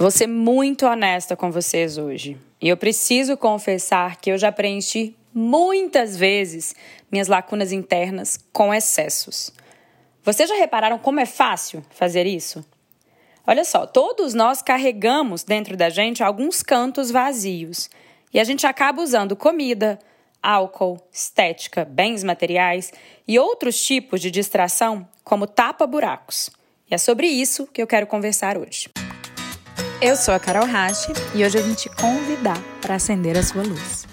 Vou ser muito honesta com vocês hoje. E eu preciso confessar que eu já preenchi muitas vezes minhas lacunas internas com excessos. Vocês já repararam como é fácil fazer isso? Olha só, todos nós carregamos dentro da gente alguns cantos vazios e a gente acaba usando comida, álcool, estética, bens materiais e outros tipos de distração como tapa-buracos. E é sobre isso que eu quero conversar hoje. Eu sou a Carol Rache e hoje eu vim te convidar para acender a sua luz.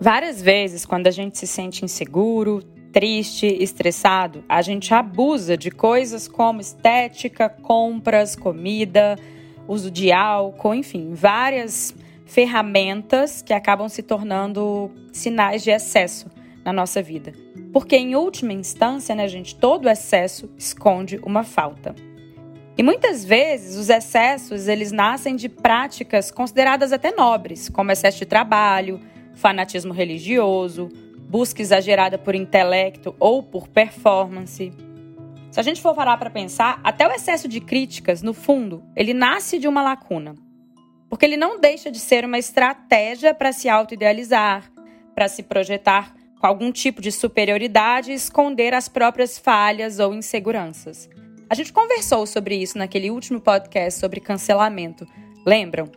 Várias vezes, quando a gente se sente inseguro, triste, estressado, a gente abusa de coisas como estética, compras, comida, uso de álcool, enfim, várias ferramentas que acabam se tornando sinais de excesso na nossa vida. Porque, em última instância, né, gente, todo excesso esconde uma falta. E muitas vezes os excessos eles nascem de práticas consideradas até nobres, como excesso de trabalho, fanatismo religioso, busca exagerada por intelecto ou por performance. Se a gente for parar para pensar, até o excesso de críticas, no fundo, ele nasce de uma lacuna. Porque ele não deixa de ser uma estratégia para se autoidealizar, para se projetar com algum tipo de superioridade e esconder as próprias falhas ou inseguranças. A gente conversou sobre isso naquele último podcast sobre cancelamento, lembram?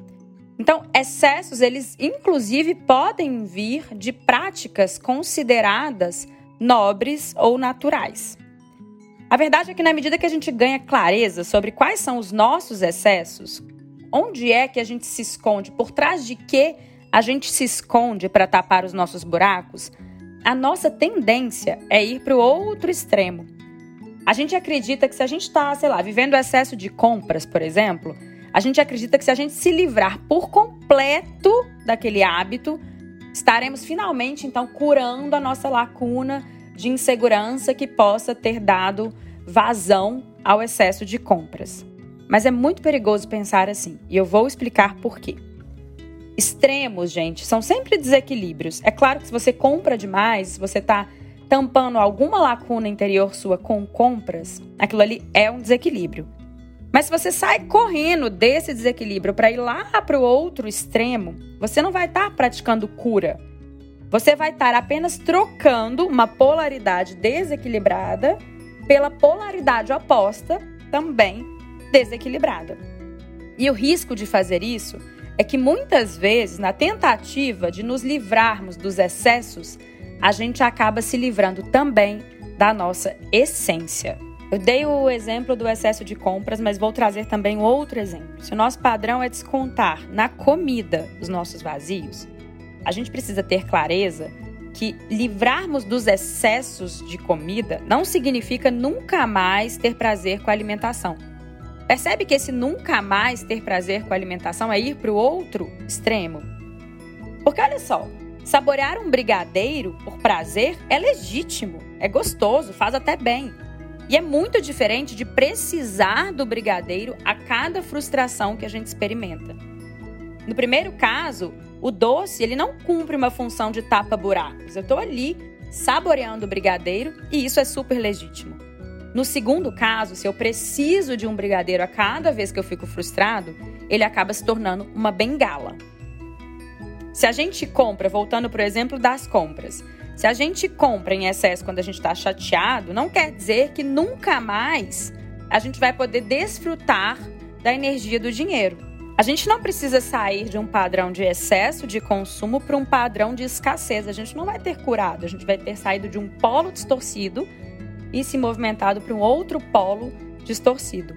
Então, excessos, eles inclusive podem vir de práticas consideradas nobres ou naturais. A verdade é que, na medida que a gente ganha clareza sobre quais são os nossos excessos, onde é que a gente se esconde, por trás de que a gente se esconde para tapar os nossos buracos, a nossa tendência é ir para o outro extremo. A gente acredita que se a gente está, sei lá, vivendo excesso de compras, por exemplo, a gente acredita que se a gente se livrar por completo daquele hábito, estaremos finalmente então curando a nossa lacuna de insegurança que possa ter dado vazão ao excesso de compras. Mas é muito perigoso pensar assim, e eu vou explicar por quê. Extremos, gente, são sempre desequilíbrios. É claro que se você compra demais, se você está tampando alguma lacuna interior sua com compras, aquilo ali é um desequilíbrio. Mas se você sai correndo desse desequilíbrio para ir lá para o outro extremo, você não vai estar tá praticando cura. Você vai estar apenas trocando uma polaridade desequilibrada pela polaridade oposta, também desequilibrada. E o risco de fazer isso é que muitas vezes, na tentativa de nos livrarmos dos excessos, a gente acaba se livrando também da nossa essência. Eu dei o exemplo do excesso de compras, mas vou trazer também outro exemplo. Se o nosso padrão é descontar na comida os nossos vazios, a gente precisa ter clareza que livrarmos dos excessos de comida não significa nunca mais ter prazer com a alimentação. Percebe que esse nunca mais ter prazer com a alimentação é ir para o outro extremo? Porque olha só, saborear um brigadeiro por prazer é legítimo, é gostoso, faz até bem. E é muito diferente de precisar do brigadeiro a cada frustração que a gente experimenta. No primeiro caso, o doce ele não cumpre uma função de tapa-buracos. Eu estou ali saboreando o brigadeiro e isso é super legítimo. No segundo caso, se eu preciso de um brigadeiro a cada vez que eu fico frustrado, ele acaba se tornando uma bengala. Se a gente compra, voltando para o exemplo das compras, se a gente compra em excesso quando a gente está chateado, não quer dizer que nunca mais a gente vai poder desfrutar da energia do dinheiro. A gente não precisa sair de um padrão de excesso de consumo para um padrão de escassez. A gente não vai ter curado, a gente vai ter saído de um polo distorcido e se movimentado para um outro polo distorcido.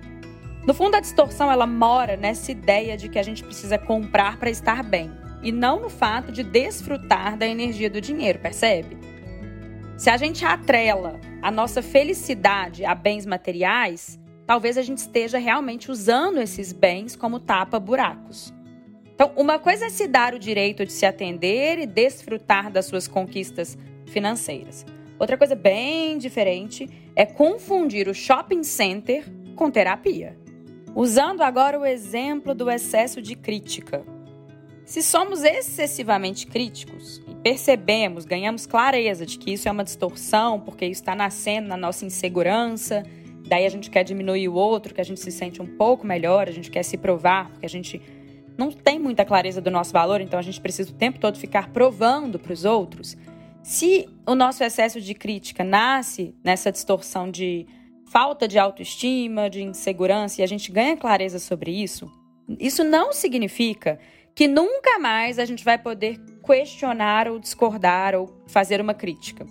No fundo, a distorção ela mora nessa ideia de que a gente precisa comprar para estar bem e não no fato de desfrutar da energia do dinheiro, percebe? Se a gente atrela a nossa felicidade a bens materiais, talvez a gente esteja realmente usando esses bens como tapa-buracos. Então, uma coisa é se dar o direito de se atender e desfrutar das suas conquistas financeiras. Outra coisa bem diferente é confundir o shopping center com terapia. Usando agora o exemplo do excesso de crítica. Se somos excessivamente críticos e percebemos, ganhamos clareza de que isso é uma distorção, porque isso está nascendo na nossa insegurança daí a gente quer diminuir o outro, que a gente se sente um pouco melhor, a gente quer se provar, porque a gente não tem muita clareza do nosso valor, então a gente precisa o tempo todo ficar provando para os outros. Se o nosso excesso de crítica nasce nessa distorção de falta de autoestima, de insegurança, e a gente ganha clareza sobre isso, isso não significa que nunca mais a gente vai poder questionar ou discordar ou fazer uma crítica.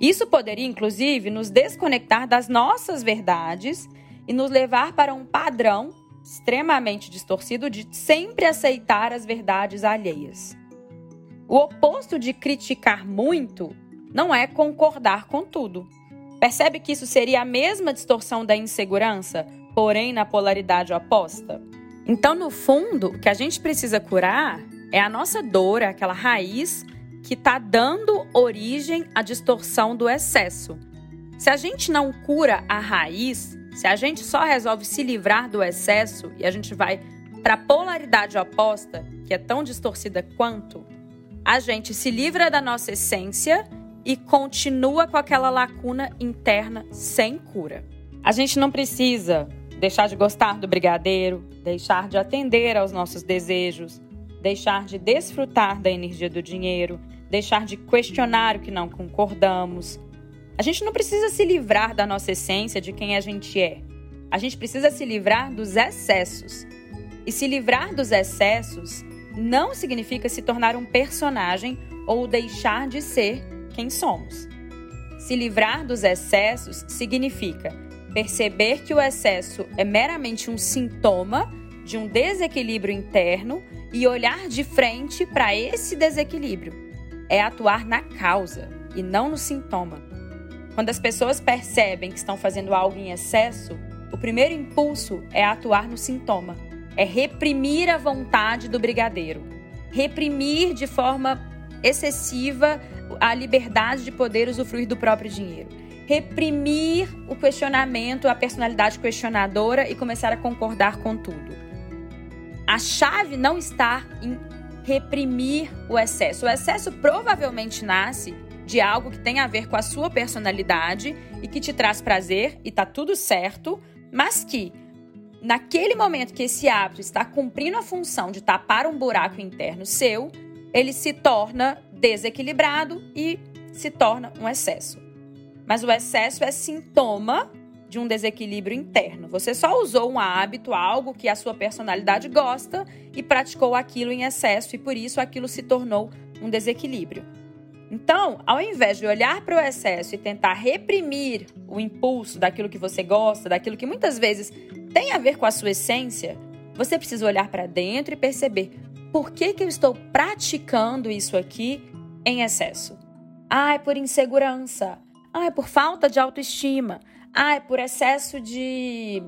Isso poderia, inclusive, nos desconectar das nossas verdades e nos levar para um padrão extremamente distorcido de sempre aceitar as verdades alheias. O oposto de criticar muito não é concordar com tudo. Percebe que isso seria a mesma distorção da insegurança, porém na polaridade oposta? Então, no fundo, o que a gente precisa curar é a nossa dor, aquela raiz que está dando origem à distorção do excesso. Se a gente não cura a raiz, se a gente só resolve se livrar do excesso e a gente vai para a polaridade oposta, que é tão distorcida quanto, a gente se livra da nossa essência e continua com aquela lacuna interna sem cura. A gente não precisa deixar de gostar do brigadeiro, deixar de atender aos nossos desejos, deixar de desfrutar da energia do dinheiro, deixar de questionar o que não concordamos. A gente não precisa se livrar da nossa essência, de quem a gente é. A gente precisa se livrar dos excessos. E se livrar dos excessos não significa se tornar um personagem ou deixar de ser quem somos. Se livrar dos excessos significa perceber que o excesso é meramente um sintoma de um desequilíbrio interno e olhar de frente para esse desequilíbrio. É atuar na causa e não no sintoma. Quando as pessoas percebem que estão fazendo algo em excesso, o primeiro impulso é atuar no sintoma, é reprimir a vontade do brigadeiro, reprimir de forma excessiva a liberdade de poder usufruir do próprio dinheiro reprimir o questionamento, a personalidade questionadora e começar a concordar com tudo. A chave não está em reprimir o excesso. O excesso provavelmente nasce de algo que tem a ver com a sua personalidade e que te traz prazer e tá tudo certo, mas que naquele momento que esse hábito está cumprindo a função de tapar um buraco interno seu, ele se torna desequilibrado e se torna um excesso. Mas o excesso é sintoma de um desequilíbrio interno. Você só usou um hábito, algo que a sua personalidade gosta e praticou aquilo em excesso e por isso aquilo se tornou um desequilíbrio. Então, ao invés de olhar para o excesso e tentar reprimir o impulso daquilo que você gosta, daquilo que muitas vezes tem a ver com a sua essência, você precisa olhar para dentro e perceber por que, que eu estou praticando isso aqui em excesso. Ah, é por insegurança. Ah, é por falta de autoestima. Ah, é por excesso de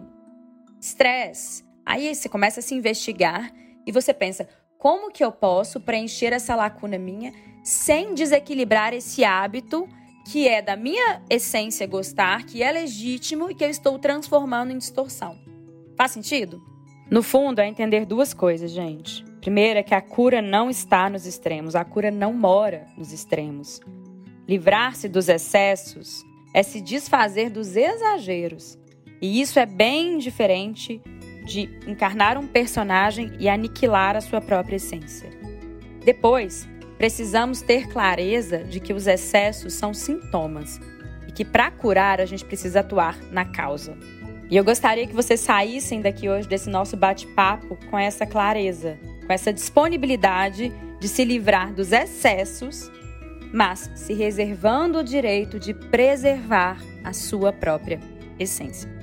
estresse. Aí você começa a se investigar e você pensa: como que eu posso preencher essa lacuna minha sem desequilibrar esse hábito que é da minha essência gostar, que é legítimo e que eu estou transformando em distorção? Faz sentido? No fundo, é entender duas coisas, gente. Primeiro é que a cura não está nos extremos, a cura não mora nos extremos. Livrar-se dos excessos é se desfazer dos exageros. E isso é bem diferente de encarnar um personagem e aniquilar a sua própria essência. Depois, precisamos ter clareza de que os excessos são sintomas e que para curar a gente precisa atuar na causa. E eu gostaria que vocês saíssem daqui hoje desse nosso bate-papo com essa clareza, com essa disponibilidade de se livrar dos excessos mas se reservando o direito de preservar a sua própria essência.